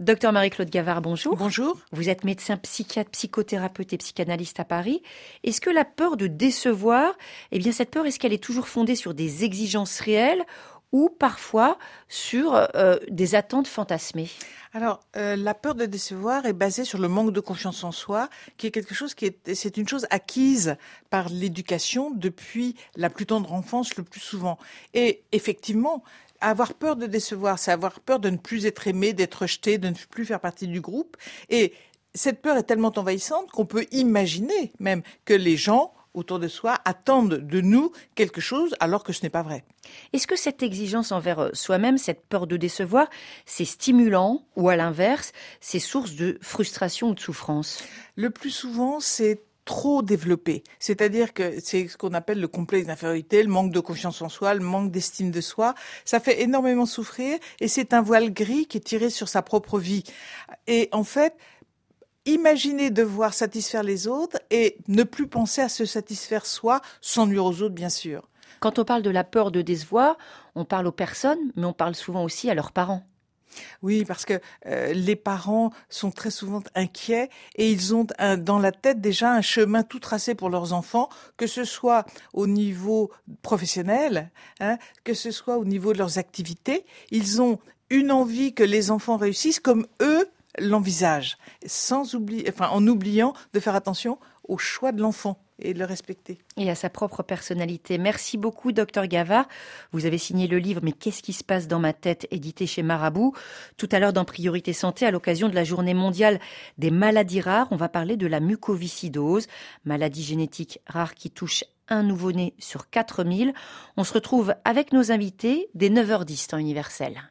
Docteur Marie-Claude Gavard, bonjour. Bonjour. Vous êtes médecin psychiatre, psychothérapeute et psychanalyste à Paris. Est-ce que la peur de décevoir, eh bien cette peur, est-ce qu'elle est toujours fondée sur des exigences réelles ou parfois sur euh, des attentes fantasmées Alors, euh, la peur de décevoir est basée sur le manque de confiance en soi, qui est quelque chose qui est, c'est une chose acquise par l'éducation depuis la plus tendre enfance le plus souvent. Et effectivement, avoir peur de décevoir, c'est avoir peur de ne plus être aimé, d'être rejeté, de ne plus faire partie du groupe. Et cette peur est tellement envahissante qu'on peut imaginer même que les gens autour de soi attendent de nous quelque chose alors que ce n'est pas vrai. Est-ce que cette exigence envers euh, soi-même, cette peur de décevoir, c'est stimulant ou à l'inverse, c'est source de frustration ou de souffrance? Le plus souvent, c'est trop développé. C'est-à-dire que c'est ce qu'on appelle le complexe d'infériorité, le manque de confiance en soi, le manque d'estime de soi. Ça fait énormément souffrir et c'est un voile gris qui est tiré sur sa propre vie. Et en fait, imaginer devoir satisfaire les autres et ne plus penser à se satisfaire soi sans nuire aux autres, bien sûr. Quand on parle de la peur de décevoir, on parle aux personnes, mais on parle souvent aussi à leurs parents. Oui, parce que euh, les parents sont très souvent inquiets et ils ont dans la tête déjà un chemin tout tracé pour leurs enfants, que ce soit au niveau professionnel, hein, que ce soit au niveau de leurs activités. Ils ont une envie que les enfants réussissent comme eux l'envisagent, sans oublier, en oubliant de faire attention au choix de l'enfant et de le respecter. Et à sa propre personnalité. Merci beaucoup, docteur Gavard. Vous avez signé le livre Mais qu'est-ce qui se passe dans ma tête, édité chez Marabout. Tout à l'heure, dans Priorité Santé, à l'occasion de la journée mondiale des maladies rares, on va parler de la mucoviscidose, maladie génétique rare qui touche un nouveau-né sur 4000. On se retrouve avec nos invités dès 9h10 temps universel.